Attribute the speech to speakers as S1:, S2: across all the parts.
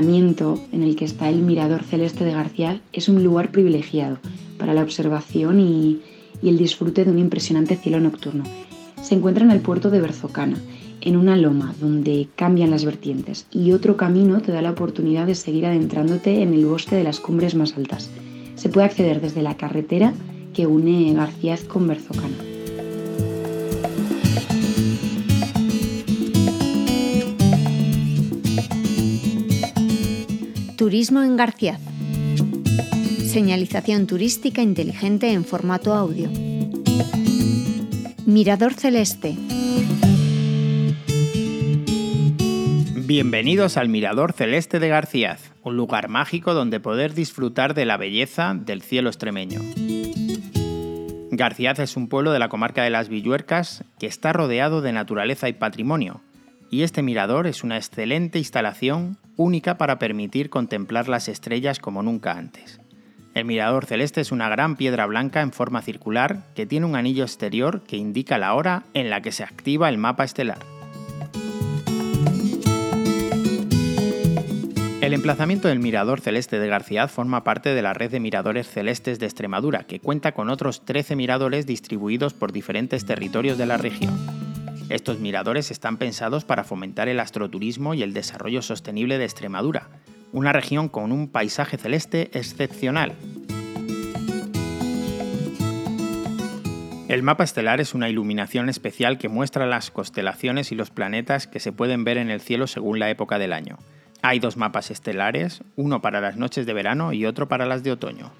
S1: emplazamiento en el que está el Mirador Celeste de García es un lugar privilegiado para la observación y, y el disfrute de un impresionante cielo nocturno. Se encuentra en el puerto de Berzocana, en una loma donde cambian las vertientes y otro camino te da la oportunidad de seguir adentrándote en el bosque de las cumbres más altas. Se puede acceder desde la carretera que une Garcíaz con Berzocana.
S2: Turismo en García. Señalización turística inteligente en formato audio. Mirador Celeste.
S3: Bienvenidos al Mirador Celeste de Garcíaz, un lugar mágico donde poder disfrutar de la belleza del cielo extremeño. Garcíaz es un pueblo de la comarca de las Villuercas que está rodeado de naturaleza y patrimonio, y este mirador es una excelente instalación única para permitir contemplar las estrellas como nunca antes. El mirador celeste es una gran piedra blanca en forma circular que tiene un anillo exterior que indica la hora en la que se activa el mapa estelar. El emplazamiento del Mirador Celeste de García forma parte de la red de miradores celestes de Extremadura, que cuenta con otros 13 miradores distribuidos por diferentes territorios de la región. Estos miradores están pensados para fomentar el astroturismo y el desarrollo sostenible de Extremadura, una región con un paisaje celeste excepcional. El mapa estelar es una iluminación especial que muestra las constelaciones y los planetas que se pueden ver en el cielo según la época del año. Hay dos mapas estelares, uno para las noches de verano y otro para las de otoño.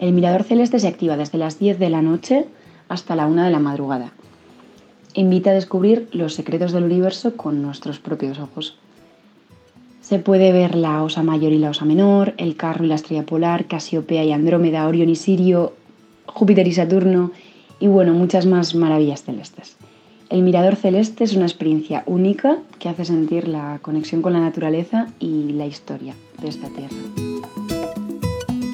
S1: El mirador celeste se activa desde las 10 de la noche hasta la 1 de la madrugada. Invita a descubrir los secretos del universo con nuestros propios ojos. Se puede ver la Osa Mayor y la Osa Menor, el Carro y la Estrella Polar, Casiopea y Andrómeda, Orión y Sirio, Júpiter y Saturno y bueno, muchas más maravillas celestes. El mirador celeste es una experiencia única que hace sentir la conexión con la naturaleza y la historia de esta tierra.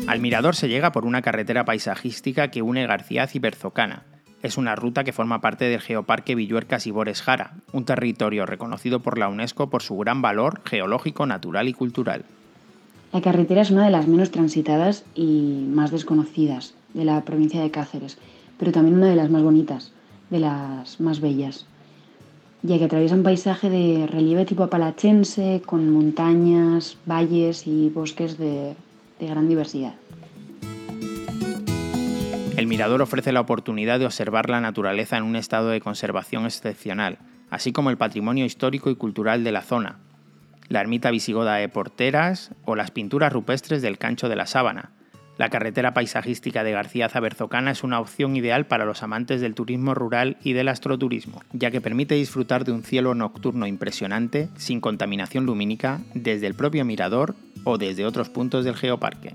S3: Al mirador se llega por una carretera paisajística que une Garcíaz y Berzocana. Es una ruta que forma parte del Geoparque Villuercas y Bores Jara, un territorio reconocido por la UNESCO por su gran valor geológico, natural y cultural.
S1: La carretera es una de las menos transitadas y más desconocidas de la provincia de Cáceres, pero también una de las más bonitas de las más bellas, ya que atraviesa un paisaje de relieve tipo apalachense, con montañas, valles y bosques de, de gran diversidad.
S3: El mirador ofrece la oportunidad de observar la naturaleza en un estado de conservación excepcional, así como el patrimonio histórico y cultural de la zona, la ermita visigoda de Porteras o las pinturas rupestres del Cancho de la Sábana, la carretera paisajística de García Zaberzocana es una opción ideal para los amantes del turismo rural y del astroturismo, ya que permite disfrutar de un cielo nocturno impresionante sin contaminación lumínica desde el propio mirador o desde otros puntos del geoparque.